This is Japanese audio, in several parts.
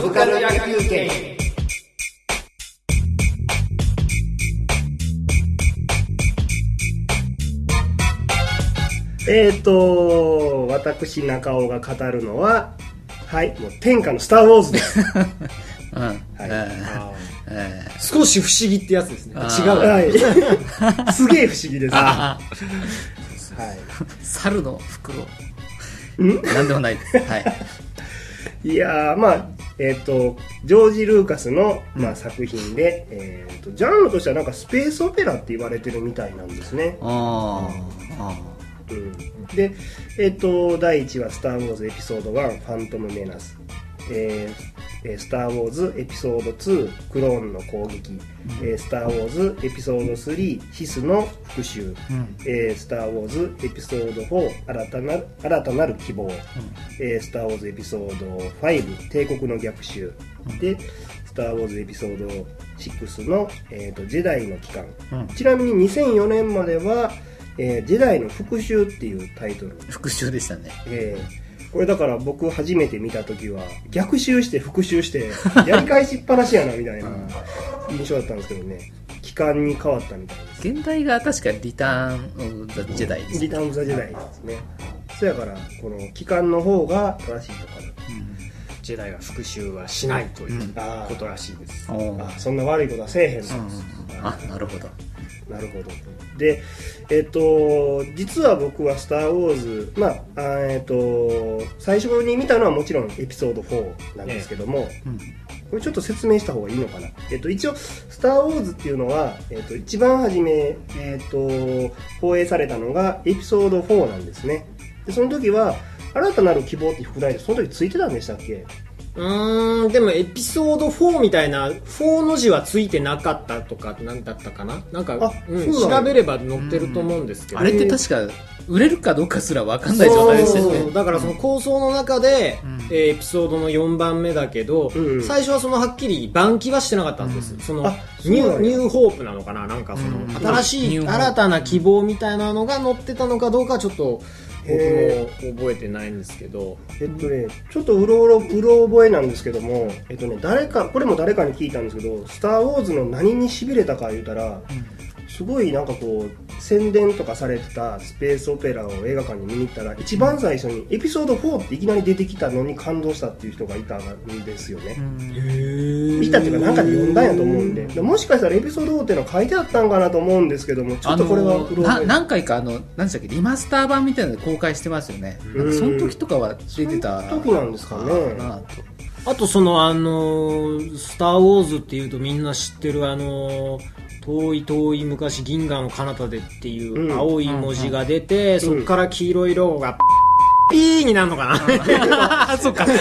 サブカル野球券えーと私中尾が語るのははいもう天下の「スター・ウォーズ」です。うん。はい。えー。少し不思議ってやつですね。あ違う。はい。すげえ不思議です。はあい。猿の袋。なんでもないです。はい。いやーまあえっ、とジョージ・ルーカスの、まあ、作品で、えー、とジャンルとしてはなんかスペースオペラって言われてるみたいなんですね、あーあうん、でえっ、と第1話「スター・ウォーズエピソード1ファントム・メナス」えーえースター・ウォーズエピソード2クローンの攻撃、えースター・ウォーズエピソード3ヒスの復讐、ん。えースター・ウォーズエピソード4新たな新たなる希望、えースター・ウォーズエピソード5帝国の逆襲、でスター・ウォーズエピソード6の、えーと「ジェダイの帰還」うん。ちなみに2004年までは、えージェダイの復讐」っていうタイトル。復讐でしたね。えーこれだから僕初めて見た時は逆襲して復讐して やり返しっぱなしやなみたいな印象だったんですけどね。期間に変わったみたいです。現代が確かリターン・オブ・ザ・ジェダイですリターン・オブ・ザ・ジェダイですね。そやからこの期間の方が正しいのかジェダイは復讐はしないということらしいです。おー。ああそんな悪いことはせえへんの、あ、なるほど。なるほど。でえっ、と実は僕は「スター・ウォーズ」まあえっ、と最初に見たのはもちろんエピソード4なんですけども、うん。これちょっと説明した方がいいのかな、えっと、一応「スター・ウォーズ」っていうのは、えっと、一番初め、えっと、放映されたのがエピソード4なんですね。でその時は「新たなる希望」っていう副題でその時ついてたんでしたっけ？うーんでもエピソード4みたいな4の字はついてなかったとか何だったかな？なんかあうん調べれば載ってると思うんですけど。あれって確か、売れるかどうかすら分かんない状態でしたよね。そうだからその構想の中で、ん。えーエピソードの4番目だけど、うん。最初はそのはっきり番記はしてなかったんです、そのあそうニューニューホープなのかな？なんかその、うん。新しい新たな希望みたいなのが載ってたのかどうかはちょっと僕へも覚えてないんですけど。えっとね、ちょっとうろうろうろ覚えなんですけども、えっとね、誰かこれも誰かに聞いたんですけど「スター・ウォーズ」の何にしびれたか言うたら、すごいなんかこう宣伝とかされてたスペースオペラを映画館に見に行ったら一番最初にエピソード4っていきなり出てきたのに感動したっていう人がいたんですよね、見たっていうかなんかで読んだんやと思うんででもしかしたらエピソード4っていうのは書いてあったんかなと思うんですけどもちょっとこれは何回かあの何でしたっけリマスター版みたいなので公開してますよね。なんかその時とかは出てた。その時なんですかね。なとあとそのあのースター・ウォーズ」っていうとみんな知ってるあのー遠い遠い昔銀河の彼方でっていううん。青い文字が出て、そっから黄色いロゴがピーになるのかな、あそっか。って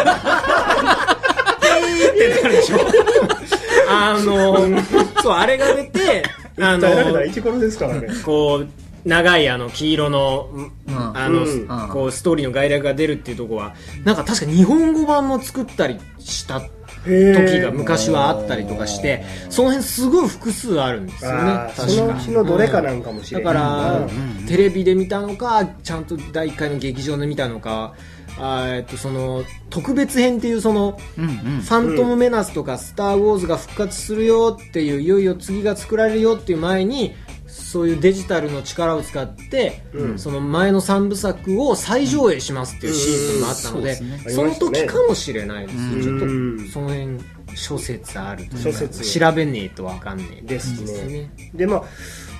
なるでしょ。あのーそうあれが出てあのですからね。こう長いあの黄色の、ん。あの、うん。こうストーリーの概略が出るっていうところはなんか確か日本語版も作ったりした時が昔はあったりとかしてその辺すごい複数あるんですよね。確か。そのうちのどれかなんかもしれだないから、うん。テレビで見たのかちゃんと第1回の劇場で見たのかえっとその特別編っていうそのうんうん。ファントム・メナスとかスター・ウォーズが復活するよっていういよいよ次が作られるよっていう前にそういうデジタルの力を使って、うん。その前の3部作を再上映しますっていうシーズンもあったので,、うん。そうですね。その時かもしれないですよ、うん。ちょっとその辺諸説あるというか調べねえと分かんねえですね。ね。でまあ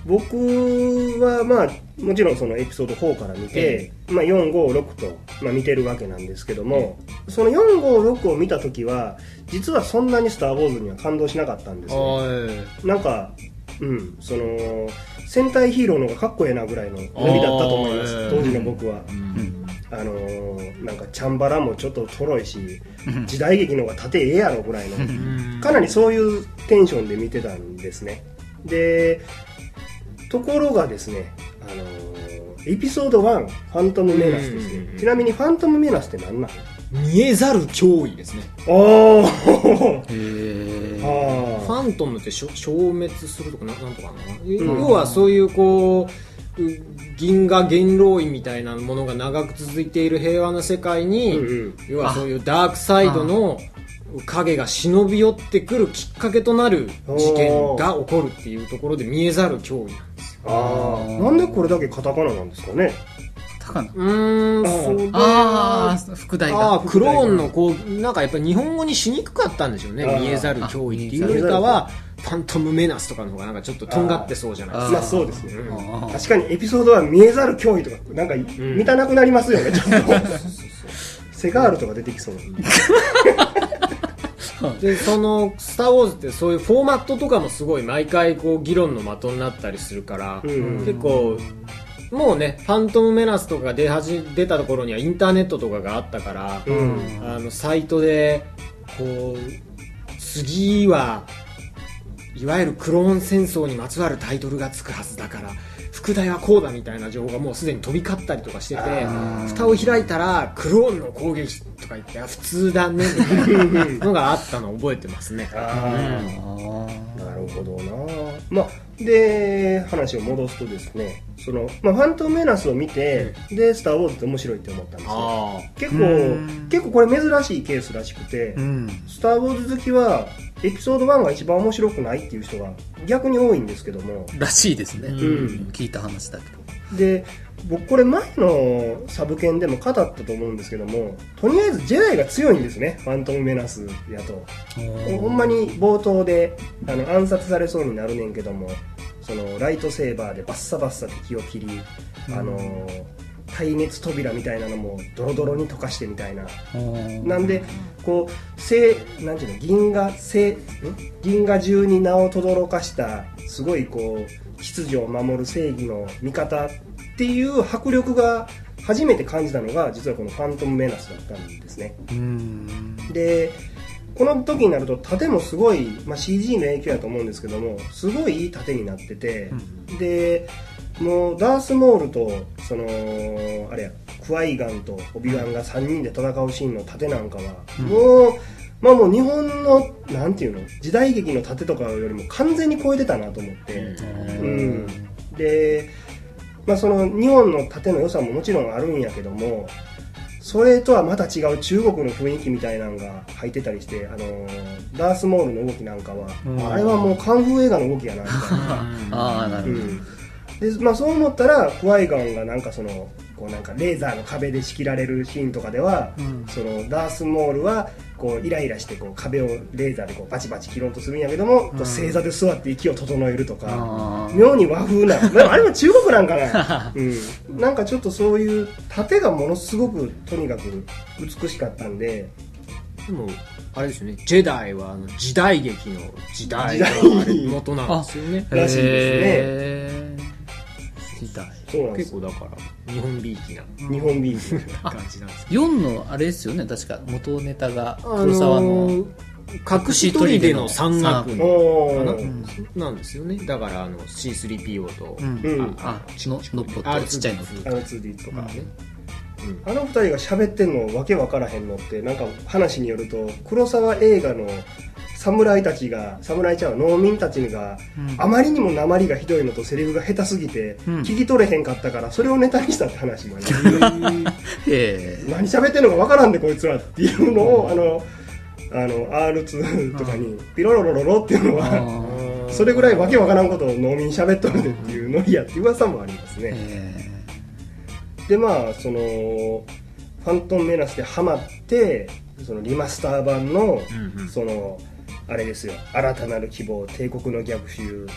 僕はまあもちろんそのエピソード4から見て、まあ、456と、まあ、見てるわけなんですけども、その456を見た時は実はそんなに「スター・ウォーズ」には感動しなかったんですよ。はいなんかうんその戦隊ヒーローの方がかっこええなぐらいのノリだったと思います。当時の僕は、あのーなんかチャンバラもちょっととろいし時代劇の方が縦ええやろぐらいのかなりそういうテンションで見てたんですね。でところがですね、あのーエピソード1「ファントム・メナス」ですね。ちなみに「ファントム・メナス」って何なの見えざる脅威ですね。おー。へえあファントムって消滅するとかななんとかな、要はそういうこうう銀河元老院みたいなものが長く続いている平和な世界に、うんうん。要はそういうダークサイドの影が忍び寄ってくるきっかけとなる事件が起こるっていうところで見えざる脅威なんですよ。ああなんでこれだけカタカナなんですかね？高野うーんあーそれああ副題が。ああクローンのこうなんかやっぱり日本語にしにくかったんでしょうね。見えざる脅威っていうよりかはファントムメナスとかの方がなんかちょっととんがってそうじゃないですか。まあそうですね。うん。確かにエピソードは見えざる脅威とかなんか見たなくなりますよねちょっと。セガールとか出てきそう。でその「スター・ウォーズ」ってそういうフォーマットとかもすごい毎回こう議論の的になったりするから、うん。結構もうね「ファントム・メナス」とか出始出たところにはインターネットとかがあったから、うん。あのサイトでこう次はいわゆるクローン戦争にまつわるタイトルがつくはずだから副題はこうだみたいな情報がもうすでに飛び交ったりとかしてて蓋を開いたらクローンの攻撃とか言ってあ普通だねみたいなのがあったのを覚えてますね。あああなるほどな。まあで話を戻すとですねその、まあ、ファントムメナスを見て、で「スター・ウォーズ」って面白いって思ったんですよ。あ結構うん。結構これ珍しいケースらしくてーうん「スター・ウォーズ」好きはエピソード1が一番面白くないっていう人が逆に多いんですけども。らしいですね、うん。聞いた話だけどで僕これ前のサブ犬でも語ったと思うんですけどもとりあえずジェダイが強いんですね。ファントム・メナスやと。ほんまに冒頭であの暗殺されそうになるねんけどもそのライトセーバーでバッサバッサ敵を切り、あの耐熱扉みたいなのもドロドロに溶かしてみたいな。なんでこうせなんていうの銀河せん？銀河中に名を轟かしたすごいこう秩序を守る正義の味方っていう迫力が初めて感じたのが実はこの「ファントム・メナス」だったんですね。うん。でこの時になると盾もすごい、まあ、CG の影響やと思うんですけどもすごいいい盾になってて、でもうダースモールとそのあれやクワイガンとオビワンが3人で戦うシーンの盾なんかは、もうまあもう日本のなんていうの時代劇の盾とかよりも完全に超えてたなと思って、うん、で、まあ、その日本の盾の良さももちろんあるんやけどもそれとはまた違う中国の雰囲気みたいなのが入ってたりして、あのーダースモールの動きなんかは、うん。あれはもうカンフー映画の動きやなみたいな。ああなるほど、うんでまあ、そう思ったらクワイガンがなんかそのこうなんかレーザーの壁で仕切られるシーンとかでは、うん。そのダースモールはこうイライラしてこう壁をレーザーでこうバチバチ切ろうとするんやけども、こう正座で座って息を整えるとか、妙に和風な、まあ、あれも中国なんかな、うん、なんかちょっとそういう盾がものすごくとにかく美しかったんででもあれですよね。ジェダイはあの時代劇の時代のあれ元なんですよね。らしいですねそうなんです結構だから日本びいきな日本ビール感じなんです。4のあれですよね確か。元ネタがあ黒沢の、のー隠し砦の山岳ななんですよね。だからあの C3PO と、うん。うん。あののっぽとちっちゃいの。っぽ R2D とかね、うん。あの二人が喋ってんのわけわからへんのってなんか話によると黒沢映画の侍たちが侍ちゃう農民たちが、うん。あまりにも鉛がひどいのとセリフが下手すぎて、うん。聞き取れへんかったからそれをネタにしたって話もあります。へえ。何喋ってんのかわからんでこいつらっていうのをあのあの R2 とかにピロロロロロっていうのはそれぐらいわけわからんことを農民喋っとるでっていうノリやって噂もありますね、へでまあその「ファントム・メナス」でハマってそのリマスター版の、うんうん。そのあれですよ。新たなる希望帝国の逆襲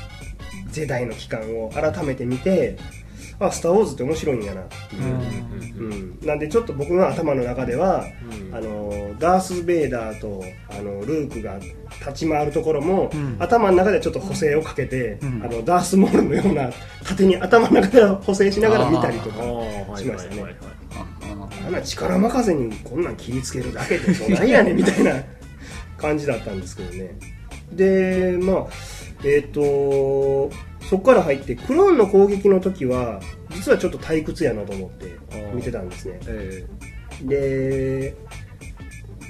時代の期間を改めて見てあスター・ウォーズって面白いんやなっていう、うん。なんでちょっと僕の頭の中では、うん。あのダース・ベイダーとあのルークが立ち回るところも、うん。頭の中でちょっと補正をかけて、うん。あのダース・モールのような縦に頭の中で補正しながら見たりとかしましたね。力任せにこんなん切りつけるだけでどないやねんみたいな感じだったんですけどね。でまあえっ、とそこから入ってクローンの攻撃の時は実はちょっと退屈やなと思って見てたんですね。えで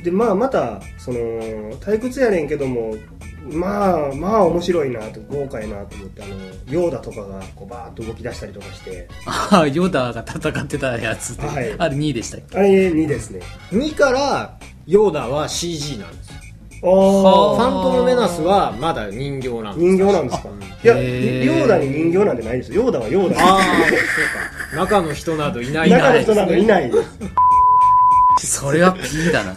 でまあまたその退屈やねんけどもまあまあ面白いなと豪華やなと思ってあのヨーダとかがこうバーッと動き出したりとかして。あヨダが戦ってたやつで、はい。あれ2位でしたっけ？あれ2ですね。ー2からヨーダは CG なんですファントムメナスはまだ人形なんです人形なんですか？いやヨー。ダに人形なんてないですよ。ヨーダはヨーダ。ああそうか。中の人などいない中の人などいないです。それは P だな。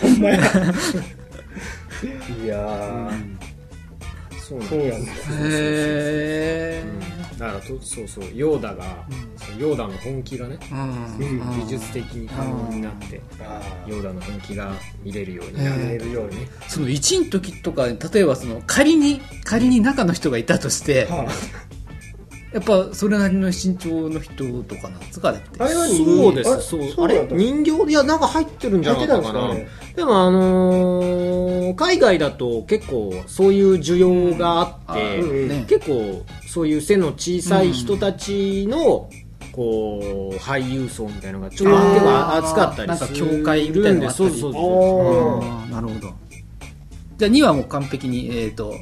ほんまや。いやー。そうなんそうなんですへえだからとそうそうヨーダが、そうヨーダの本気がね、うん。美術的に可能になって、あヨーダの本気が見れるようになある、見えるようにね。その1の時とか例えばその仮に仮に中の人がいたとしてはやっぱそれなりの身長の人とかなんですかあれってあれはそうです。あそう。あれ？そうなんだ人形いやなんか入ってるんじゃなかったかな。入ってたんでもあのー海外だと結構そういう需要があって、うん。うんね。結構そういう背の小さい人たちの、こう俳優層みたいなのがちょっとあー結構熱かったりするなんか教会みたいなのがあったり。そうそうそうあー。なるほどじゃあ2はもう完璧にえっ、と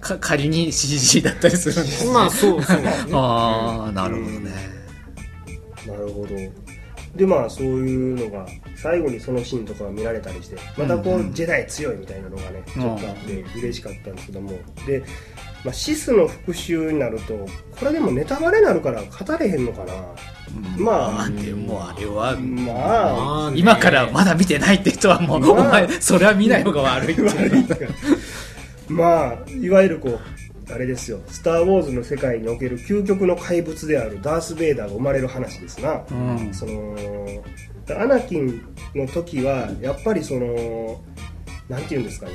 か仮に CG だったりするんですまあそうそうね。ああなるほどね。なるほど。でまあそういうのが最後にそのシーンとかが見られたりしてまたこう、ジェダイ強いみたいなのがねちょっとあって嬉しかったんですけども。で、まあ、シスの復讐になるとこれでもネタバレになるから語れへんのかな。まあでもあれはまあまあね。今からまだ見てないって人はもう、まあお前それは見ない方が悪いって まあいわゆるこうあれですよ「スター・ウォーズ」の世界における究極の怪物であるダース・ベイダーが生まれる話ですな、うん。そのアナキンの時はやっぱりそのなんて言うんですかね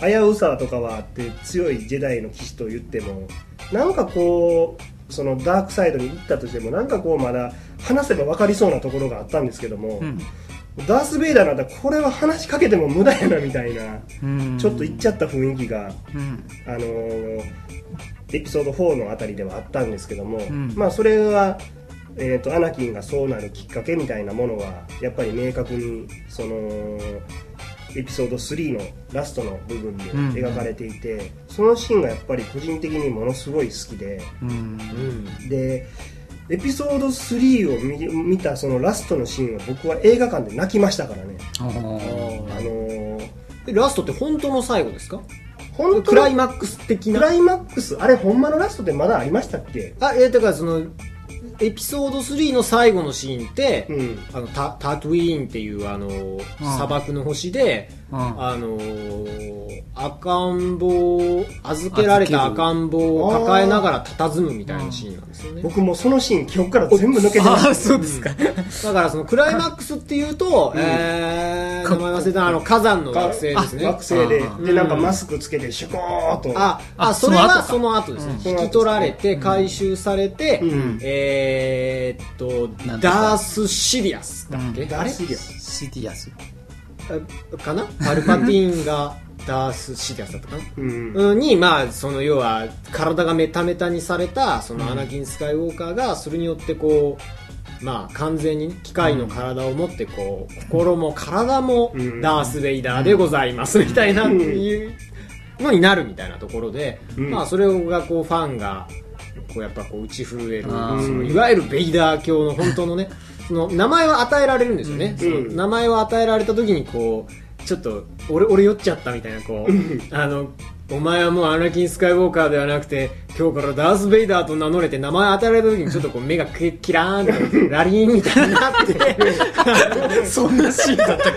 危うさとかはあって強いジェダイの騎士と言ってもなんかこうそのダークサイドに行ったとしてもなんかこうまだ話せば分かりそうなところがあったんですけども、うん。ダース・ベイダーなんだこれは話しかけても無駄やなみたいな、うんちょっと言っちゃった雰囲気がうん。あのーエピソード4のあたりではあったんですけども、ん。まあそれは、えー、とアナキンがそうなるきっかけみたいなものはやっぱり明確にそのエピソード3のラストの部分で描かれていて、そのシーンがやっぱり個人的にものすごい好きで。うん。うんでエピソード3を見見たそのラストのシーンは僕は映画館で泣きましたからね、あのーでラストって本当の最後ですか？本当クライマックス的な？クライマックスあれほんまのラストってまだありましたっけ？あえーだからそのエピソード3の最後のシーンって、うん。あのタタトゥイーンっていうあの、砂漠の星で、うんあの赤ん坊預けられた赤ん坊を抱えながら佇むみたいなシーンなんですよね。僕もうそのシーン記憶から全部抜けてますそうですか、だからそのクライマックスっていうと、えー、名前忘れたあの火山の惑星ですね。惑星で。あでなんかマスクつけてシュコーっと。あああそれはそその後ですね、うん。引き取られて回収されて、うん。えーっとダース・シリアスだっけ、ダースリアシディアス。あかな？パルパティーンがダース・シリアスだったかな？うん。うん。にまあその要は体がメタメタにされたそのアナキン・スカイウォーカーがそれによってこうまあ完全に機械の体を持ってこう心も体もうん。ダース・ベイダーでございますみたいなっていうのになるみたいなところでうん。まあそれがこうファンがこうやっぱこう打ち震えるそのいわゆるベイダー教の本当のねその名前を与えられるんですよね、その名前を与えられた時にこうちょっと俺俺酔っちゃったみたいなこうあのお前はもうアナキン・スカイウォーカーではなくて今日からダース・ベイダーと名乗れて名前与えられた時にちょっとこう目がキキラーンってラリーンみたいになって。そんなシーンだったっ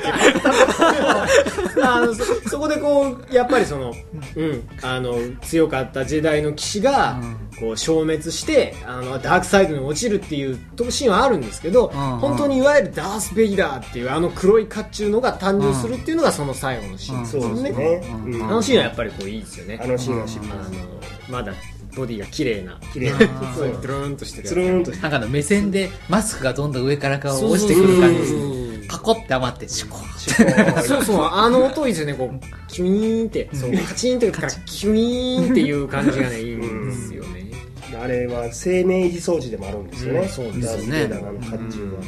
あのそそこでこうやっぱりその、うん、あの強かったジェダイの騎士が、こう消滅してあのダークサイドに落ちるっていうシーンはあるんですけど、ん。本当にいわゆるダース・ベイダーっていうあの黒い甲冑のが誕生するっていうのがその最後のシーンですよね,、あのシーンはやっぱりこういいですよね。あのシーンはしあのまだボディが綺麗な綺麗な。そうドゥルーンとしてるやつ。つるーんとしてなんかあの目線でマスクがどんどん上からこう落ちてくる感じ。でパコって余ってシュコーそうそう、あの音いいですよね、こう、キュイーンって、そう、カチンってから、キュイーンっていう感じがね、いいんですよね。あれは生命維持装置でもあるんですよね、うんそうですよね。ダース・ベイダーのあの甲冑は、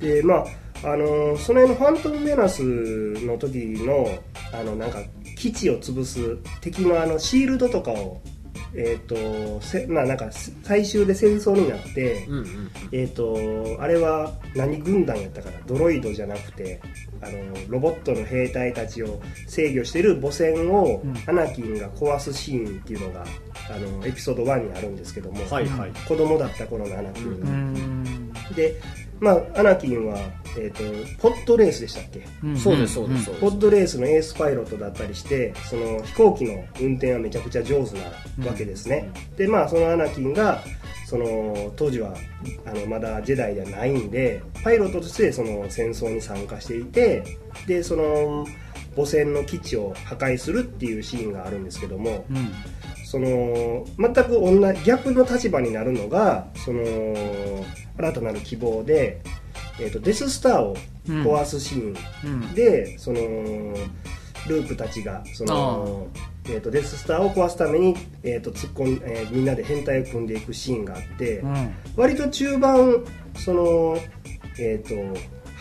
でまああのーその辺のファントム・メナスの時のあのなんか基地を潰す敵のあのシールドとかをえっ、とせまあなんか最終で戦争になって、うんうんえっ、とあれは何軍団やったかな？ドロイドじゃなくてあのロボットの兵隊たちを制御してる母船をうん。アナキンが壊すシーンっていうのがあのエピソード1にあるんですけども、はいはい。子供だった頃のアナキンが、うん。でまあアナキンは、えー、とポッドレースでしたっけ？そうですそうですそうです。ポッドレースのエースパイロットだったりしてその飛行機の運転はめちゃくちゃ上手なわけですね、でまあそのアナキンがその当時はあのまだジェダイではないんでパイロットとしてその戦争に参加していてでその母船の基地を破壊するっていうシーンがあるんですけどもうん。その全く同じ逆の立場になるのがその新たなる希望で、えー、とデススターを壊すシーン、うん。でそのルークたちがその、えー、とデススターを壊すために、えーと突っ込んえーみんなで変態を組んでいくシーンがあって、うん。割と中盤そのえっ、と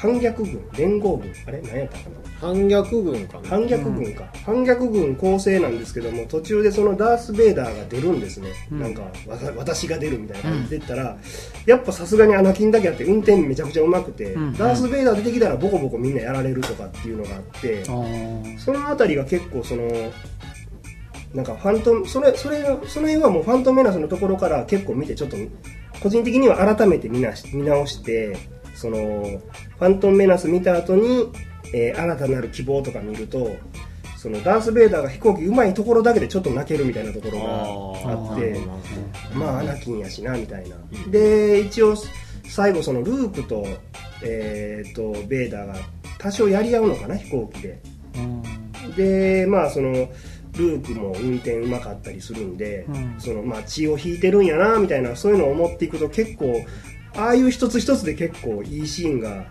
反逆軍連合軍あれ？何やったかな？反逆軍かな？反逆軍か、反逆軍構成なんですけども途中でそのダース・ベイダーが出るんですね、うん。なんか私が出るみたいな感じで出たら、やっぱさすがにアナキンだけあって運転めちゃくちゃうまくて、うん。ダース・ベイダー出てきたらボコボコみんなやられるとかっていうのがあって、その辺りが結構そのなんかファントそれそれその辺はもうファントメナスのところから結構見てちょっと個人的には改めて見なし見直してそのファントメナス見た後に、えー新たなる希望とか見るとそのダース・ベイダーが飛行機うまいところだけでちょっと泣けるみたいなところがあってまあアナキンやしなみたいな、で一応最後そのルークと,、えー、とベイダーが多少やり合うのかな飛行機で。うん。でまあそのルークも運転うまかったりするんで、うん。そのまあ血を引いてるんやなみたいなそういうのを思っていくと結構ああいう一つ一つで結構いいシーンが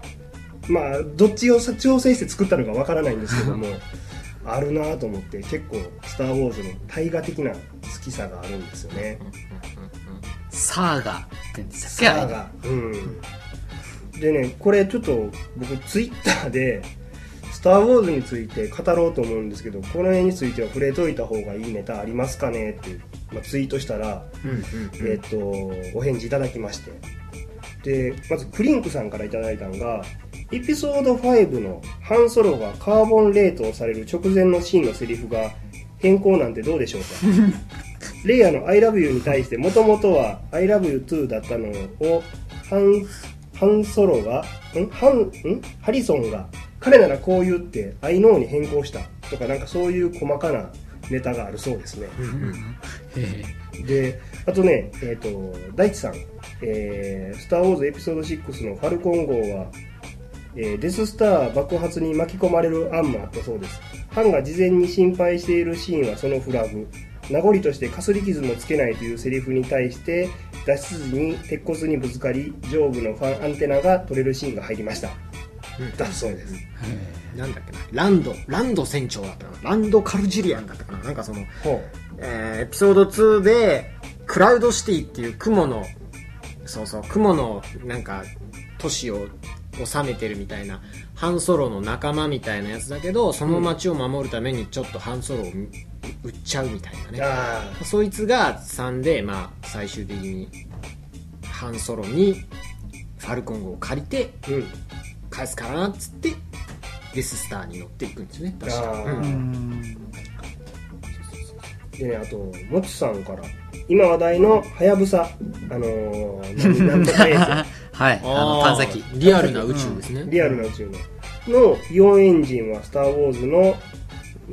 まあどっちを調整して作ったのかわからないんですけども あるなと思って結構「スター・ウォーズ」の大河的な好きさがあるんですよね。サーガって言うんでしたっけ？サーガ。うん。でねこれちょっと僕ツイッターで「スター・ウォーズ」について語ろうと思うんですけどこの辺については触れといた方がいいネタありますかねって、まあ、ツイートしたら、えっ、とお返事いただきましてでまずクリンクさんからいただいたのがエピソード5のハンソロがカーボン冷凍される直前のシーンのセリフが変更なんてどうでしょうか？レイヤの「ILOVEYOU」に対してもともとは「ILOVEYOU2」だったのをハンハンソロがん？ハンん？ハリソンが彼ならこう言って I know に変更したとかなんかそういう細かなネタがあるそうですね、へであとねえっ、と大地さん「えースター・ウォーズエピソード6」の「ファルコン号は」えーデススター爆発に巻き込まれる案もあったそうです。ハンが事前に心配しているシーンはそのフラグ。名残としてかすり傷もつけないというセリフに対して脱出時に鉄骨にぶつかり上部のファンアンテナが取れるシーンが入りました、だそうです。なんだっけな。ランドランド船長だったかな。ランドカルジリアンだったかな。なんかその、ほえーエピソード2でクラウドシティっていう雲のそうそう雲のなんか都市を治めてるみたいなハンソロの仲間みたいなやつだけどその街を守るためにちょっとハンソロを売っちゃうみたいなね。あそいつが3で、まあ、最終的にハンソロにファルコン号を借りてあうん返すからなっつってデススターに乗っていくんですね。確かあーえうん。でねあともちさんから今話題のはやぶさあのー、はいあの探査機。リアルな宇宙ですね、リアルな宇宙ののイオンエンジンは「スター・ウォーズ」の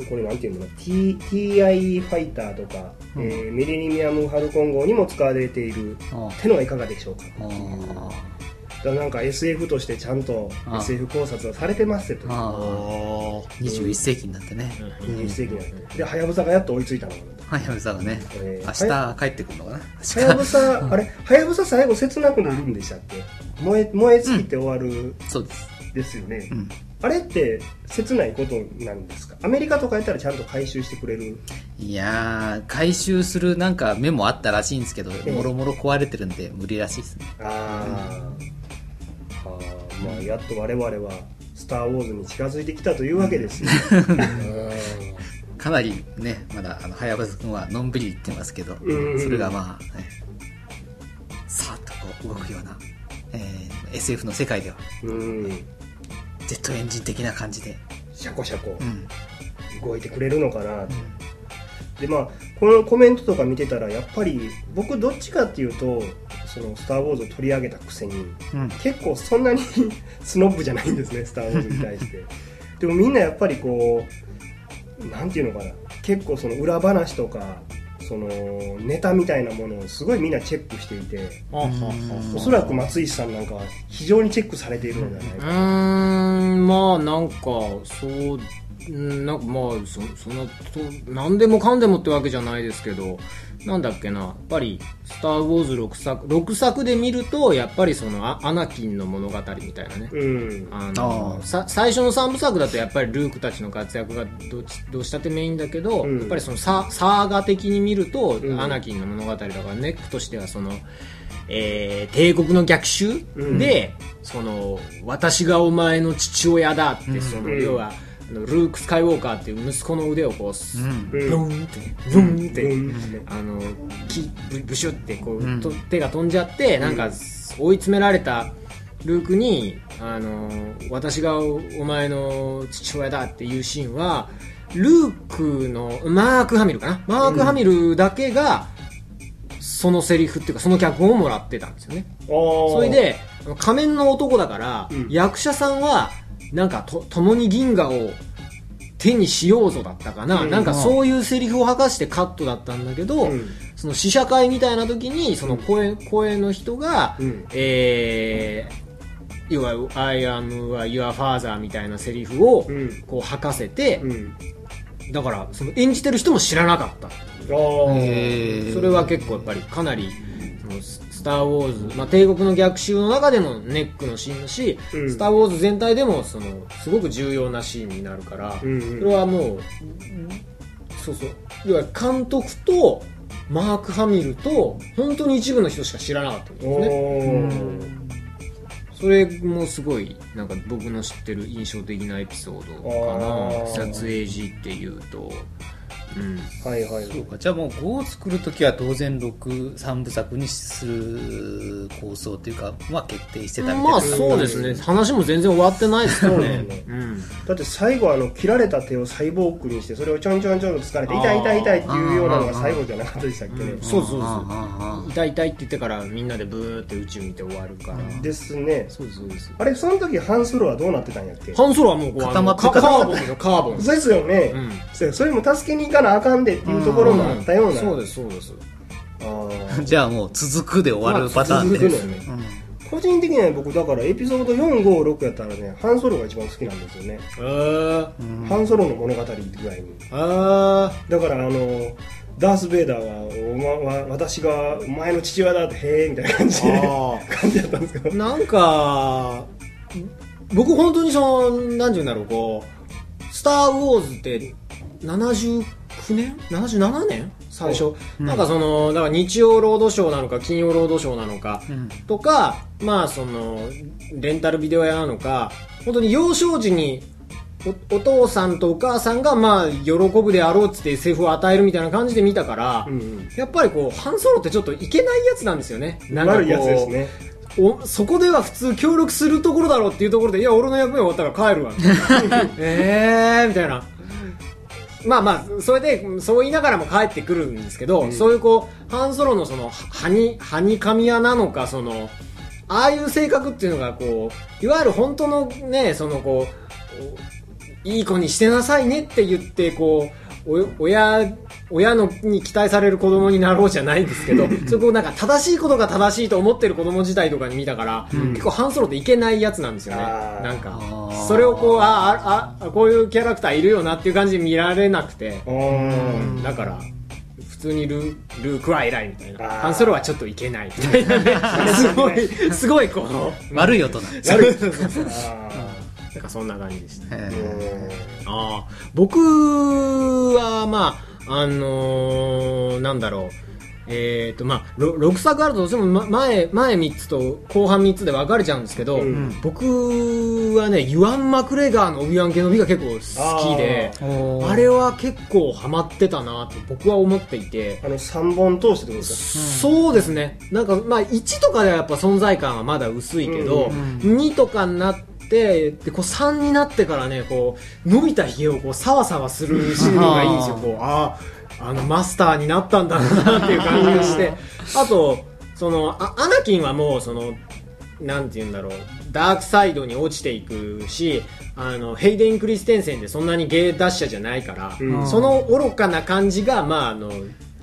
これなんていうのかな T- TI ファイターとか、うん。えーミレニアム・ファルコン号にも使われている。あってのはいかがでしょうか。あだからなんか SF としてちゃんとあ SF 考察はされてますってと。あ21世紀になってね。21世紀になって。ではやぶさがやっと追いついたのかなと。はやぶさがね。えー明日帰ってくるのかな。はやぶさあれ？はやぶさ最後切なくなるんでしたっけ？燃え燃え尽きて終わるそうです。ですよね、うん。あれって切ないことなんですか？アメリカとかやったらちゃんと回収してくれる？いやー回収するなんかメモあったらしいんですけどえもろもろ壊れてるんで無理らしいですね。あー。はあまあやっと我々は「スター・ウォーズ」に近づいてきたというわけですよ、う んかなりねまだあの早川君はのんびり言ってますけど、うん。それがまあ、ね、さーっとこう動くような、えー SF の世界ではうん。ジェットエンジン的な感じで、シャコシャコうん。動いてくれるのかなと、でまあこのコメントとか見てたらやっぱり僕どっちかっていうとその「スター・ウォーズ」を取り上げたくせにうん。結構そんなに スノブじゃないんですね「スター・ウォーズ」に対して。でもみんなやっぱりこうなんていうのかな結構その裏話とかそのネタみたいなものをすごいみんなチェックしていておそらく松石さんなんかは非常にチェックされているのではないうか、ーんまあなんかそううんなんかまあそそんなと何でもかんでもってわけじゃないですけどなんだっけなやっぱり「スター・ウォーズ」6作6作で見るとやっぱりそのアアナキンの物語みたいなね。うん。あのさ最初の3部作だとやっぱりルークたちの活躍がどっちどうしたってメインだけど、うん。やっぱりそのササーガ的に見ると、うん。アナキンの物語だからネックとしてはその、えー帝国の逆襲うん。で、その私がお前の父親だって、そのうん。要はルーク・スカイウォーカーっていう息子の腕をこう、うん。ブーンってブーンって、うん。あのきブブシュってこう、うん。と手が飛んじゃってなんか追い詰められたルークにあの私がおお前の父親だっていうシーンはルークのマーク・ハミルかな？マーク・ハミルだけがそのセリフっていうかその脚本をもらってたんですよね。そそれで仮面の男だから、うん。役者さんはなんかと共に銀河を手にしようぞだったかな、うん。なんかそういうセリフを吐かしてカットだったんだけど、うん。その試写会みたいな時にその声,、声の人が、うん。えー、要は「I am your father」みたいなセリフをうん。こう吐かせて、うん。だからその演じてる人も知らなかった。それは結構やっぱりかなりそのススター・ウォーズ、まあ、帝国の逆襲の中でのネックのシーンだし、うん。スター・ウォーズ全体でもそのすごく重要なシーンになるから、うんうん。それはもうそうそう。要は監督とマーク・ハミルと本当に一部の人しか知らなかったんですおねーそれもすごいなんか僕の知ってる印象的なエピソードかあー。な撮影時っていうと。うんはいはい。そうか。じゃあもう5を作るときは当然63部作にする構想というか、まあ、決定してたみたいな。まあそうですね。話も全然終わってないですからね。そうだよね。うん。だって最後あの切られた手をサイボーグにしてそれをちょんちょんちょんと疲れて痛い痛い痛いっていうようなのが最後じゃなかったでしたっけ？ねうん。そうそうそうあ痛い痛いって言ってからみんなでブーって宇宙見て終わるから。ですね。そうですそうですあれその時ハンソロはどうなってたんやっけ？ハンソロはもう固まってた。カカーボンですよカーボン。そうですよね、うん。それも助けに行かなあかんでっていうところもあったような、そうですそうです。あ じゃあもう続くで終わるパターンで、まあ続くのよね。個人的には僕だからエピソード456やったらねハンソロが一番好きなんですよね、ハンソロの物語ぐらいにあだからあのダース・ベイダーはお、ま、わ私がお前の父親だってへえみたいな感じであ感じだったんですけど。ーなんか僕本当にその何て言うんだろうこう「スター・ウォーズ」って79年 ?77 年？最初、うん。なんかそのだから日曜ロードショーなのか金曜ロードショーなのか、うん。とかまあそのレンタルビデオ屋なのか本当に幼少時におお父さんとお母さんがまあ喜ぶであろうっつってセリフを与えるみたいな感じで見たから、うんうん。やっぱりこうハンソロってちょっといけないやつなんですよね。なんかこう悪いやつですね。おそこでは普通協力するところだろうっていうところでいや俺の役目終わったら帰るわえーみたいな まあまあそれでそう言いながらも帰ってくるんですけど、そういうこうハンソロのそのはにはにかみ屋なのかそのああいう性格っていうのがこういわゆる本当のねそのこういい子にしてなさいねって言ってこうお親親のに期待される子供になろうじゃないんですけど そこなんか正しいことが正しいと思ってる子供自体とかに見たから、結構ハンソロっていけないやつなんですよね。なんか。それをこうあああこういうキャラクターいるよなっていう感じで見られなくて。あーだから普通にルルークは偉いみたいな。ハンソロはちょっっといけないみたいなね。すごいすごいこう悪い大人。そうそうそうそうあなんかそんな感じでした。へー。ーああ僕はまああのーなんだろう。えーとまあ、ろ6作あるとどうしてもま前前3つと後半3つで分かれちゃうんですけど、うん。僕はねユアン・マクレガーのオビワン・ケノビが結構好きであれは結構ハマってたなと僕は思っていて。あの3本通してってことですそうですね。なんかまあ1とかではやっぱ存在感はまだ薄いけど、うん。2とかになってでこう3になってからねこう伸びたひげをこうサワサワするシーンがいいんですよ。こうあああのマスターになったんだなっていう感じがして。あとそのあアナキンはもうそのなんて言うんだろう。ダークサイドに落ちていくしあのヘイデン・クリステンセンでそんなに芸達者じゃないから、うん。その愚かな感じが、まあ、あの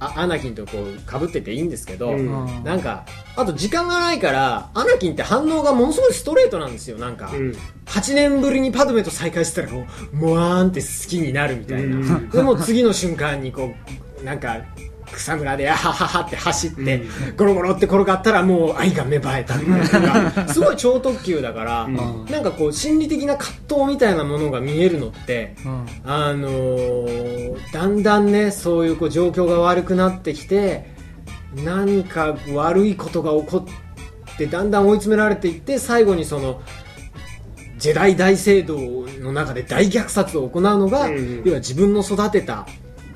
あアナキンとこう被ってていいんですけど、うん。なんかあと時間がないからアナキンって反応がものすごいストレートなんですよなんか、うん。8年ぶりにパドメと再会したらこうモワーンって好きになるみたいな、うん。でも次の瞬間にこうなんか草むらであはははって走って、ゴロゴロって転がったらもう愛が芽生えたみたいなすごい超特急だから、うん。なんかこう心理的な葛藤みたいなものが見えるのって、うん。あのーだんだんねそういうこう状況が悪くなってきて何か悪いことが起こってだんだん追い詰められていって最後にそのジェダイ大聖堂の中で大虐殺を行うのが、うん。要は自分の育てた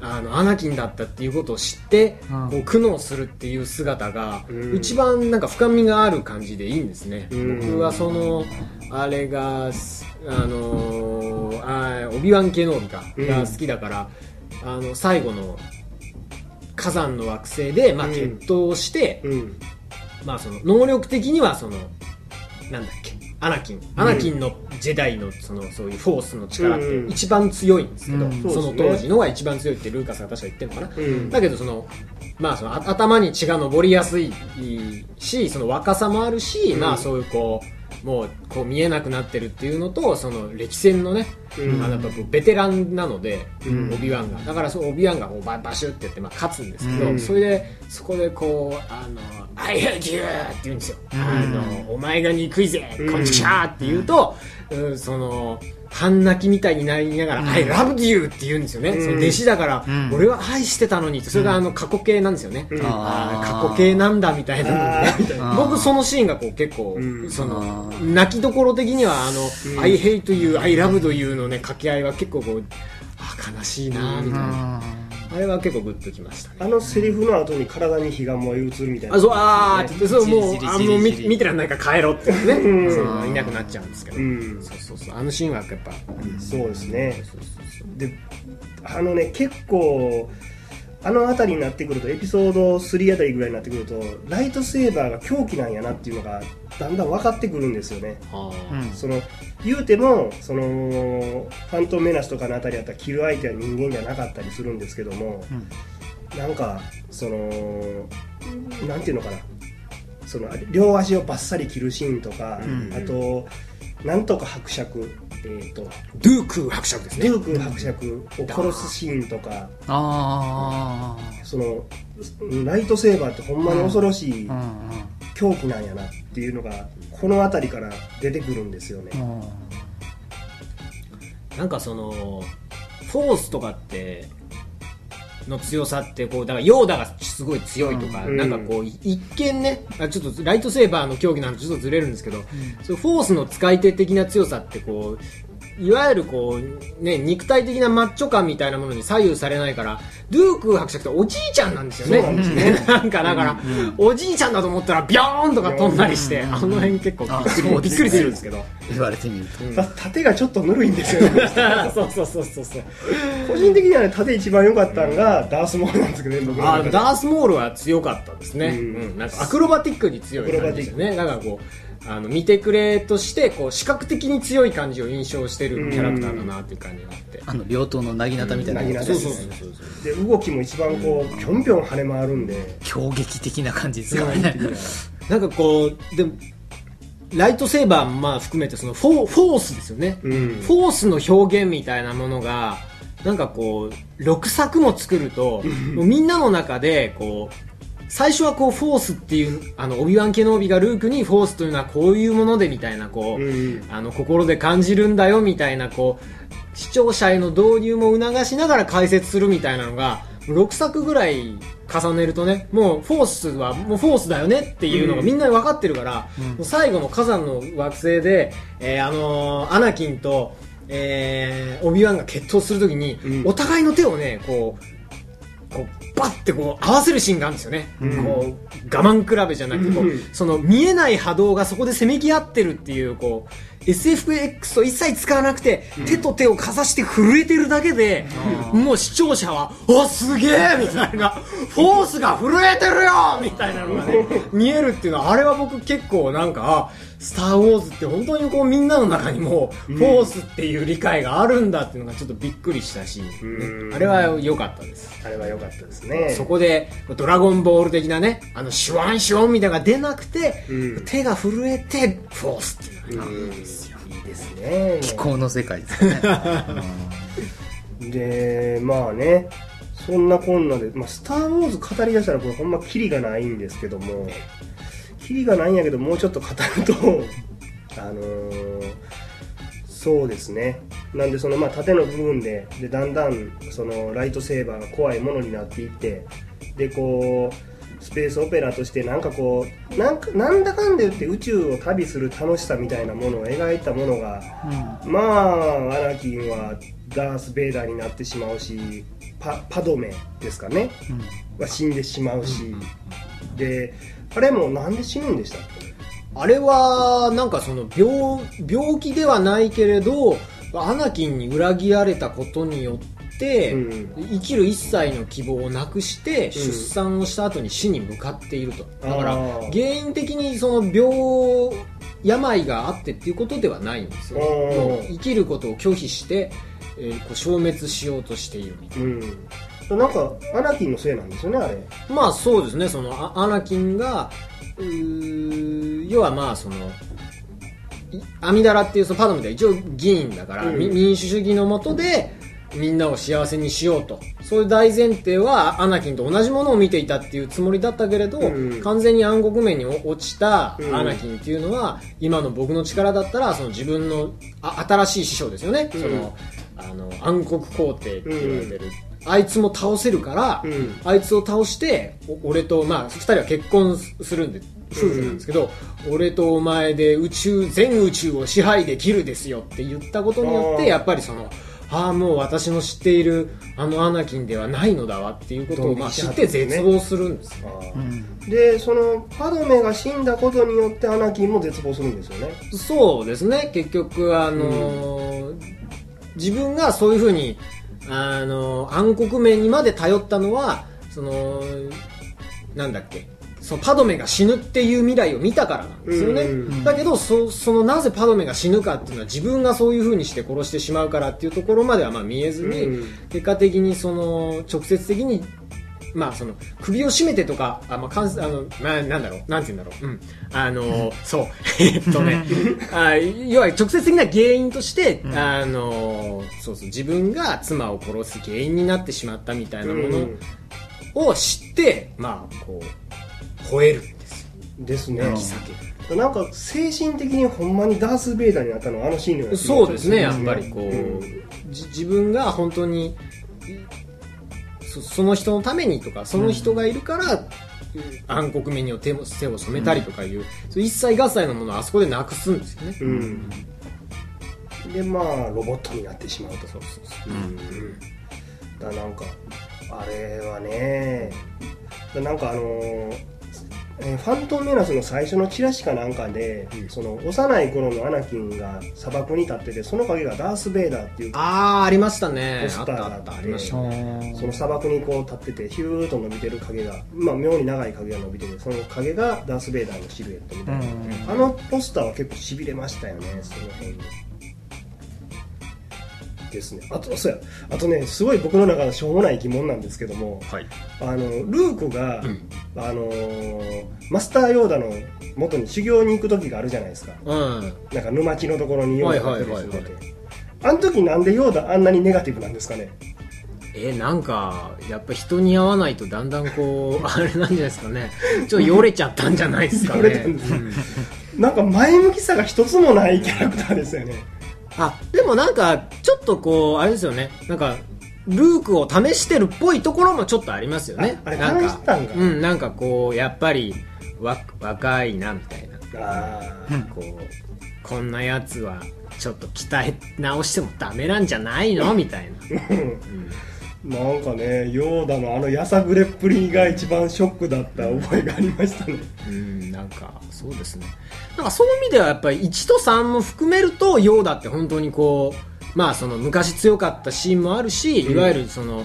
あのアナキンだったっていうことを知って、うん。こう苦悩するっていう姿が、うん。一番なんか深みがある感じでいいんですね、うん。僕はそのあれがすあのーあーオビワン・ケノービかうん。が好きだから、あの最後の火山の惑星で、まあ、うん。決闘して、うん。まあ、その能力的にはそのなんだっけアナキンアナキンのジェダイのそのそういうフォースの力ってうん。一番強いんですけど、うん。その当時のが一番強いってルーカスが確か言ってるのかな、うん。だけどそのまあそのあ頭に血が上りやすいしその若さもあるし、うん。まあそういうこうもうこう見えなくなってるっていうのとその歴戦のね、うんあのやっぱベテランなので、うんオビワンがだからそうオビワンがこうババシュってやって、まあ、勝つんですけど、うんそれでそこでこう「あの I hate you!」って言うんですよ、あの「お前が憎いぜうんこんちきゃ!」って言うと、うんその半泣きみたいになりながら「I love you!」って言うんですよね、うん。その弟子だから、うん。俺は愛してたのにって。それがあの過去形なんですよね、うん。過去形なんだみたいなね。僕そのシーンがこう結構、うん。その泣きどころ的にはあの「うん。I hate you I love you」のね掛け合いは結構こうあー悲しいなみたいな、あれは結構グッときましたね。あのセリフの後に体に火が燃え移るみたいな。あそうあーってそうもうあもう見見てらんないから帰ろうってね、うん。そういなくなっちゃうんですけど、うん。そうそうそう。あのシーンはやっぱそうですね。であのね結構あの辺りになってくるとエピソード3あたりぐらいになってくるとライトセーバーが狂気なんやなっていうのがだんだん分かってくるんですよね。その言うてもそのファントムメナスとかのあたりやったら着る相手は人間じゃなかったりするんですけども、なんかそのなんていうのかな。その両足をバッサリ切るシーンとか、うん。あとなんとか伯爵えー、とドゥーク伯爵ですね。ルーク伯爵を殺すシーンとか、あそのライトセーバーってほんまに恐ろしい狂気なんやなっていうのがこの辺りから出てくるんですよね、うん。なんかそのフォースとかっての強さってこうだからヨーダがすごい強いとか、うん。なんかこうい一見ねあちょっとライトセーバーの競技なんてちょっとずれるんですけど、そうフォースの使い手的な強さってこういわゆるこう、ね、肉体的なマッチョ感みたいなものに左右されないからドゥーク伯爵っておじいちゃんなんですよね。そうなんですね。なんかだから、おじいちゃんだと思ったらビョーンとか飛んだりして、あの辺結構びっくりすね。びっくりするんですけど。言われてみると。た縦がちょっとぬるいんですよね。そうそうそうそうそう。個人的にはね縦一番良かったのがダースモールなんですけどねあダースモールは強かったですね、うんうん。なんかアクロバティックに強い感じですよね。だからこうあの見てくれとしてこう視覚的に強い感じを印象してるキャラクターだなっていう感じがあって、あの両党のなぎなたみたいななぎなたそうそうそうそう。で動きも一番こうぴょんぴょん跳ね回るんで。衝撃的な感じですからねなんかこうでもライトセーバーもまあ含めてそのフォーフォースですよね、うん。フォースの表現みたいなものがなんかこう6作も作るともうみんなの中でこう最初はこうフォースっていうあのオビワン・ケノービがルークにフォースというのはこういうものでみたいなこう、うんあの心で感じるんだよみたいなこう視聴者への導入も促しながら解説するみたいなのが6作ぐらい重ねるとねもうフォースはもうフォースだよねっていうのがみんな分かってるから、もう最後の火山の惑星で、えーあのーアナキンと、えーオビワンが決闘するときに、うん。お互いの手をねこうバッてこう合わせるシーンがあるんですよね、うん。こう我慢比べじゃなくてこう、うん。その見えない波動がそこでせめぎ合ってるっていうこう SFX と一切使わなくて、手と手をかざして震えてるだけで、もう視聴者は「わすげえ!」みたいな「フォースが震えてるよ!」みたいなのがね見えるっていうのはあれは僕結構なんかあスター・ウォーズって本当にこうみんなの中にもフォースっていう理解があるんだっていうのがちょっとびっくりしたし、ね。うん。あれは良かったです。あれは良かったですね。そこでドラゴンボール的なねあのシュワンシュワンみたいなのが出なくて、うん。手が震えてフォースっていうのがうん。いいですね気候の世界ですね。でまあねそんなこんなで「まあ、スター・ウォーズ」語りだしたらこれほんまキリがないんですけどもキリがないんやけどもうちょっと語ると あのーそうですねなんでそのまあ縦の部分ででだんだんそのライトセーバーが怖いものになっていってでこうスペースオペラとしてなんかこうなんかなんだかんだ言って宇宙を旅する楽しさみたいなものを描いたものがまあアナキンはダース・ベイダーになってしまうしパパドメですかね。は死んでしまうし、であれもなんで死ぬんでしたっけ？あれはなんかその病病気ではないけれどアナキンに裏切られたことによっ生きる一切の希望をなくして、出産をした後に死に向かっていると。だから原因的にその病病があってっていうことではないんですよ。生きることを拒否して、えーこう消滅しようとしているみたいな。うん。なんかアナキンのせいなんですよねあれ。まあそうですね。そのアアナキンが要はまあそのいアミダラっていうそのパドムで一応議員だから、うん。み民主主義のもとでみんなを幸せにしようと。そういう大前提はアナキンと同じものを見ていたっていうつもりだったけれど、うん。完全に暗黒面に落ちたうん。アナキンっていうのは、今の僕の力だったらその自分のあ新しい師匠ですよね、うん。そのあの暗黒皇帝って言われてる、あいつも倒せるから、うん。あいつを倒してお俺とまあ2人は結婚するんで夫婦なんですけど、俺とお前で宇宙全宇宙を支配できるですよって言ったことによってやっぱりそのああもう私の知っているあのアナキンではないのだわっていうことをまあ知って絶望するんですよ。でそのパドメが死んだことによってアナキンも絶望するんですよね。そうですね。結局あのー自分がそういうふうにあのー暗黒面にまで頼ったのはそのなんだっけそのパドメが死ぬっていう未来を見たからなんですよね、うんだけどそそのなぜパドメが死ぬかっていうのは自分がそういうふうにして殺してしまうからっていうところまではまあ見えずに、うん結果的にその直接的にまあその首を絞めてとか、あまあかんあのななんだろう、なんて言うんだろう、うん、あの そう、えっとね、あ要は直接的な原因として、あのそうそう自分が妻を殺す原因になってしまったみたいなものを知って、まあこう吠えるんですよ。ですね。泣き叫なんか精神的にほんまにダース・ベイダーになったのはあのシーンのようぶ。なそうですね、やっるぱりこう、ん。じ自分が本当にそその人のためにとかその人がいるから、暗黒面に手も手を染めたりとかいう、そういう一切合切のものをあそこでなくすんですよね、うん。でまあロボットになってしまうと。そうそうそう、うん、だなんかあれはねだなんかあのーえーファントムメナスの最初のチラシかなんかで、その幼い頃のアナキンが砂漠に立っててその影がダース・ベイダーっていうああありましたね。ポスターがあったてありましたね。その砂漠にこう立っててヒューッと伸びてる影が、まあ、妙に長い影が伸びててその影がダース・ベイダーのシルエットみたいな、あのポスターは結構しびれましたよねその辺にですね。あとそうや。あとねすごい僕の中のしょうもない疑問なんですけどもはい。あのルークが、あのーマスターヨーダの元に修行に行く時があるじゃないですか。うん。なんか沼地のところにヨーダが出てはいはいはいはい。あの時なんでヨーダあんなにネガティブなんですかね。えなんかやっぱ人に会わないとだんだんこう あれなんじゃないですかね。ちょっとよれちゃったんじゃないですかね。なんか前向きさが一つもないキャラクターですよねあでもなんかちょっとこうあれですよね。なんかルークを試してるっぽいところもちょっとありますよね。ああれなんか試してたんかうんなんかこうやっぱりわ若いなみたいな。あこうこんなやつはちょっと鍛え直してもダメなんじゃないの？みたいな。あなんかねヨーダのあのやさぐれっぷりが一番ショックだった覚えがありましたね。うんなんかそうですね。なんかそういう意味ではやっぱり1と3も含めるとヨーダって本当にこうまあその昔強かったシーンもあるし、いわゆるその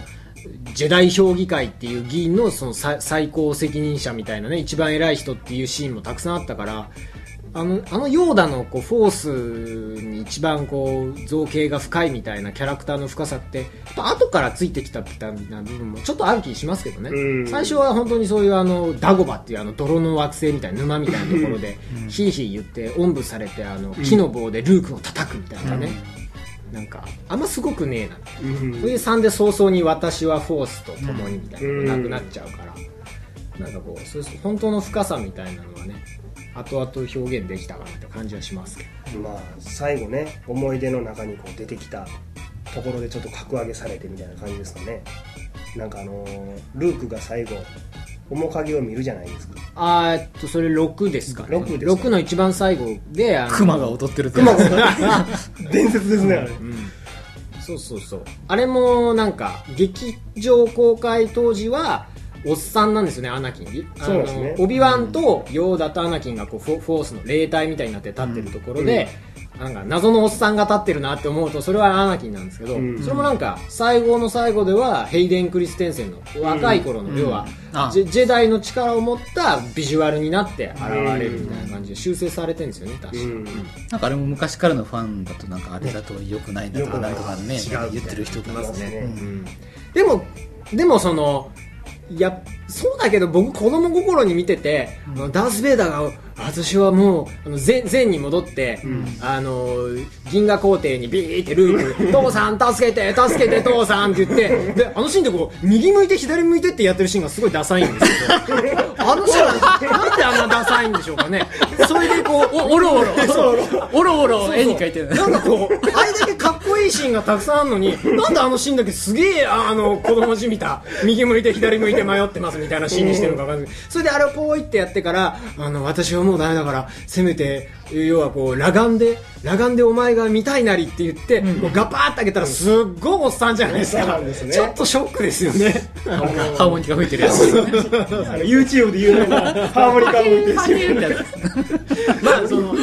ジェダイ評議会っていう議員のその最最高責任者みたいなね一番偉い人っていうシーンもたくさんあったからあのあのヨーダのこうフォースに一番こう造形が深いみたいなキャラクターの深さってやっぱ後からついてきたみたいな部分もちょっとある気しますけどね、うん。最初は本当にそういうあのダゴバっていうあの泥の惑星みたいな沼みたいなところでヒーヒー言っておんぶされてあの木の棒でルークを叩くみたいなね、なんかあんますごくねえな。うん。それで3で早々に私はフォースと共にみたいなのがうんなくなっちゃうから、なんかこうそういう本当の深さみたいなのはね後々表現できたかなって感じはしますけどまあ最後ね思い出の中にこう出てきたところでちょっと格上げされてみたいな感じですかね。なんかあのールークが最後面影を見るじゃないですか。あーえっとそれ6ですかね。6ですか。6の一番最後であの熊が踊ってるって熊が伝説ですねあれそうそうそう。あれもなんか劇場公開当時はおっさんなんですよねアナキン。あそうですね。のオビワンとヨーダとアナキンがこうフォフォースの霊体みたいになって立ってるところで、なんか謎のおっさんが立ってるなって思うとそれはアナキンなんですけど、うん。それもなんか最後の最後ではヘイデン・クリステンセンの若い頃の、要は、あジェジェダイの力を持ったビジュアルになって現れるみたいな感じで修正されてるんですよね確か、うん。なんかあれも昔からのファンだとなんかあれだと良くないなとかね違う言ってる人がいますすね。うん。でもでもそのいやそうだけど僕子供心に見てて、あのダース・ベイダーが私はもうあの前前に戻って、あの銀河皇帝にビーってルーク「父さん助けて助けて父さん」って言ってであのシーンでこう右向いて左向いてってやってるシーンがすごいダサいんですけど あのシーンはなんであんなダサいんでしょうかね。それでこうおおろおろ おろおろ絵に描いてる。なんかこう、あれだけかっこいいシーンがたくさんあるのに、なんであのシーンだけすげえ、ああの、子供じみた、右向いて左向いて迷ってますみたいなシーンにしてるのかわかんない。それであれをこう言ってやってから、あの、私はもうダメだから、せめて、要はこう、裸眼で、裸眼でお前が見たいなりって言って、こうガパーって開けたらすっごいおっさんじゃないですか。そうなんですねちょっとショックですよね。ハーモニカ吹いてるやつ。YouTube で有名なハーモニカ吹いてるパキーンってやつまあその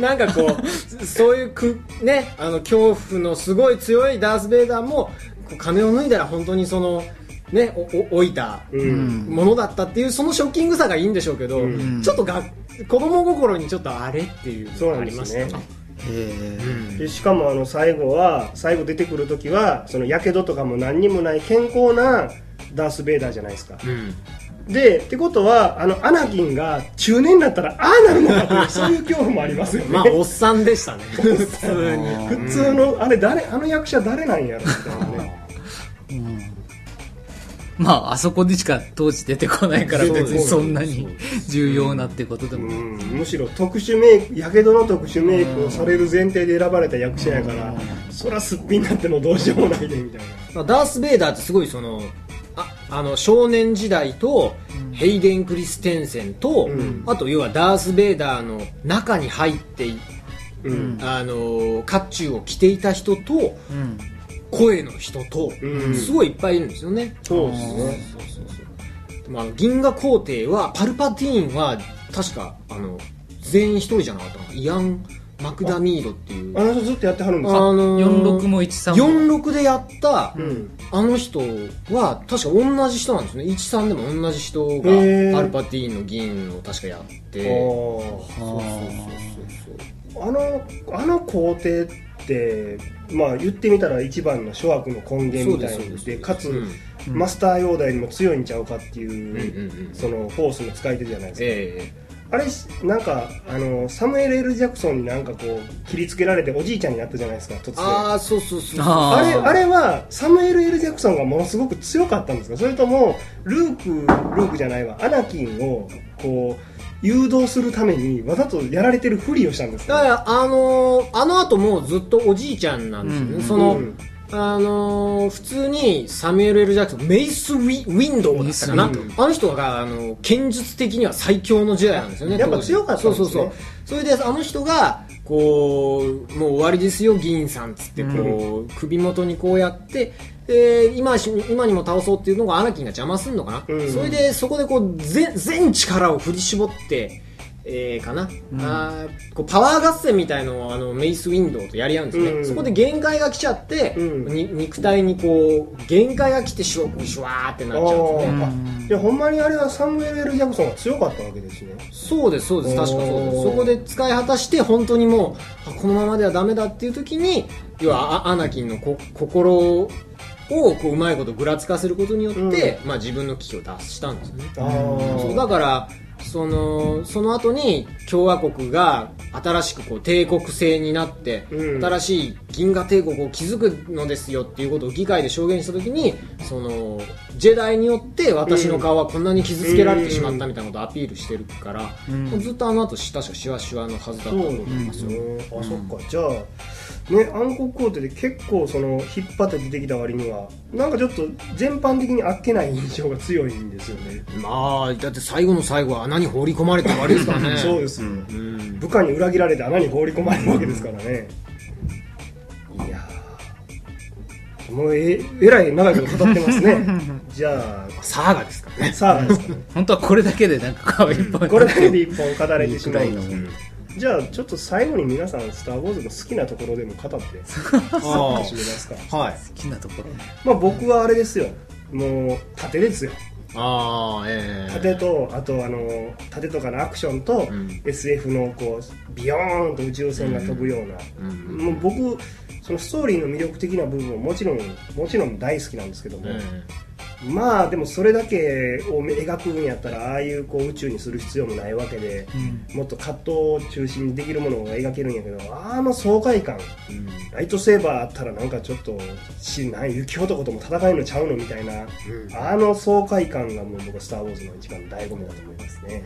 なんかこうそういうくねあの恐怖のすごい強いダース・ベイダーもこう仮面を脱いだら本当にそのねおお置いたうん。ものだったっていうそのショッキングさがいいんでしょうけど、ん。ちょっとが子供心にちょっとあれっていうそうのがありましたね。でしかもあの最後は最後出てくる時はそのやけどとかも何にもない健康なダース・ベイダーじゃないですか。うん。でってことはあのアナキンが中年になったらああなるのかというそういう恐怖もありますよね、まあおっさんでしたね。普通に。普通のあれ誰あの役者誰なんやろみたいな。ねまあ、あそこでしか当時出てこないから別にそんなに重要なってことでも。うん。むしろ特殊メイクやけどの特殊メイクをされる前提で選ばれた役者やからそらすっぴんになってもどうしようもないでみたいな。まあダース・ベイダーってすごいそのああの少年時代と、ヘイデン・クリステンセンと、ん。あと要はダース・ベイダーの中に入っていうん。あの甲冑を着ていた人とうん。声の人と、うん。すごいいっぱいいるんですよね、そうですね。そうそうそうでもあの銀河皇帝はパルパティーンは確かあの全員一人じゃなかったのイアン・マクダミードっていう。あの人ずっとやってはるんですか？あの46も13も。46でやった、うん。あの人は確か同じ人なんですね。13でも同じ人がパルパティーンの議員を確かやって。ああああのあの皇帝ってまあ言ってみたら一番の諸悪の根源みたいでかつ、うん。マスターヨーダよりも強いんちゃうかっていう,、うんうんうんそのフォースの使い手じゃないですか、えあれなんかあのサムエル・エル・ジャクソンになんかこう切りつけられておじいちゃんになったじゃないですか突え然。ああそうそうそうああれあれはサムエル・エル・ジャクソンがものすごく強かったんですか？それともルークルークじゃないわ。アナキンをこう誘導するためにわざとやられてるふりをしたんですか、だからあのーあの後もうずっとおじいちゃんなんですよね、うん。その、うん。あのー普通にサミュエル・エル・ジャクソンメイスウィ・ウィンドウだったかな。あの人があの剣術的には最強のジェダイなんですよねやっぱ強かったね。そうそうそう。それであの人がこうもう終わりですよ議員さんっつってこう、首元にこうやってで今し今にも倒そうっていうのがアナキンが邪魔すんのかな、うん。それでそこでこう全全力を振り絞ってえー、かな、あーこうパワー合戦みたいのをあのメイス・ウィンドウとやり合うんですね、うん。そこで限界が来ちゃって、うん。に肉体にこう限界が来てシュワシュワーってなっちゃうんですね。あー。あいやほんまにあれはサムエル・エル・ジャクソンが強かったわけですね。そうですそうです。確かそうです。そこで使い果たして本当にもうあこのままではダメだっていう時に要はあアナキンのこ心をこううまいことぐらつかせることによって、まあ、自分の危機を脱したんですよね。そうだからそのその後に共和国が新しくこう帝国制になって、うん。新しい銀河帝国を築くのですよっていうことを議会で証言した時にそのジェダイによって私の顔はこんなに傷つけられてしまったみたいなことをアピールしてるから、もうずっとあの後確かシワシワのはずだったと思いますよ、ね。あそっか。じゃあね暗黒皇帝で結構その引っ張って出てきた割にはなんかちょっと全般的にあっけない印象が強いんですよね。まあだって最後の最後は穴に放り込まれて終わりですからね。そうです。よ、うん。部下に裏切られて穴に放り込まれるわけですからね。いやーもうええらい長いこと語ってますね。じゃサーガですからね。あさあですかね。本当はこれだけでなんか顔いっぱい。これだけで一本語れてしまう。んですいいくらいのじゃあちょっと最後に皆さん「スター・ウォーズ」の好きなところでも語って。あ始めますかあはい。好きなところ。まあ僕はあれですよ。もう盾ですよ。ああええ。盾とあとあの盾とかのアクションと、うん。SF のこうビヨーンと宇宙船が飛ぶような、うん。もう僕そのストーリーの魅力的な部分ももちろんもちろん大好きなんですけども、まあでもそれだけを描くんやったらああいうこう宇宙にする必要もないわけで、もっと葛藤を中心にできるものが描けるんやけどあの爽快感。ライトセーバーあったらなんかちょっとしなん雪男とも戦えるのちゃうのみたいな、あの爽快感がもう僕は「スター・ウォーズ」の一番の醍醐味だと思いますね、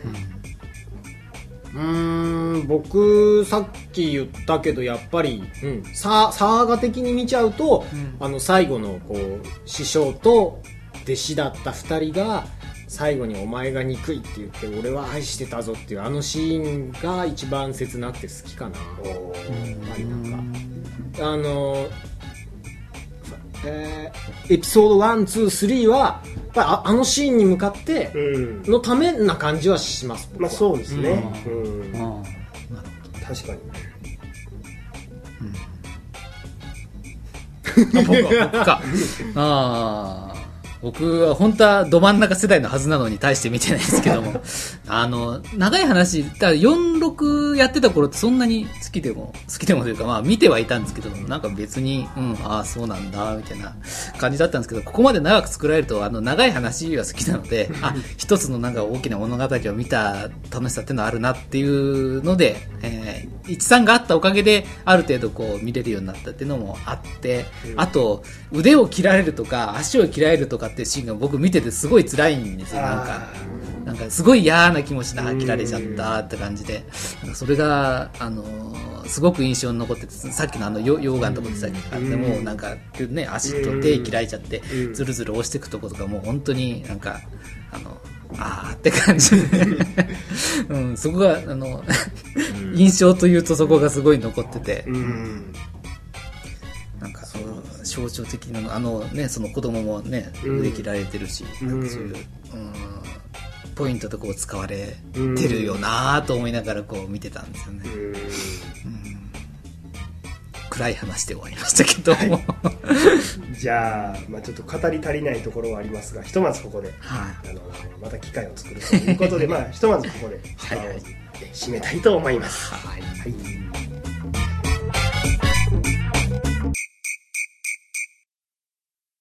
うーん僕さっき言ったけどやっぱり、うん、ササーガ的に見ちゃうと、あの最後のこう師匠と弟子だった2人が最後に「お前が憎い」って言って「俺は愛してたぞ」っていうあのシーンが一番切なくて好きかな。やっぱりなん。かあのえーエピソード123はやっぱりああのシーンに向かってうん。のためな感じはします僕は。まあそうですね、うん。あ確かに僕は僕か。ああ僕は本当はど真ん中世代のはずなのに対して見てないですけども。あの長い話だから46やってた頃ってそんなに好きでも好きでもというかまあ見てはいたんですけどなんか別にうんああそうなんだみたいな感じだったんですけどここまで長く作られるとあの長い話は好きなので あ一つのなんか大きな物語を見た楽しさっていうのはあるなっていうので、えー、13があったおかげである程度こう見れるようになったっていうのもあって、あと腕を切られるとか足を切られるとかっていうシーンが僕見ててすごい辛いんですよ。なんかなんかすごい嫌な気持ちであ切られちゃったって感じで。それが、あのーすごく印象に残っててさっきのあのよ溶岩のとこでさっきあってもなんか、ね、足と手切られちゃってうん。ずるずる押していくとことかもう本当になんかあのあーって感じで、うん、そこがあの 印象というとそこがすごい残ってて、象徴的なのあのねその子供もねうん。腕切られてるし、うん。なんかそういう、うん、ポイントでこう使われてるよなと思いながらこう見てたんですよね、暗い話で終わりましたけど。も、じゃあ、まあ、ちょっと語り足りないところはありますがひとまずここで、はい。あのまた機会を作るということで、まあ、ひとまずここで、はい。はい締めたいと思います。はい。はい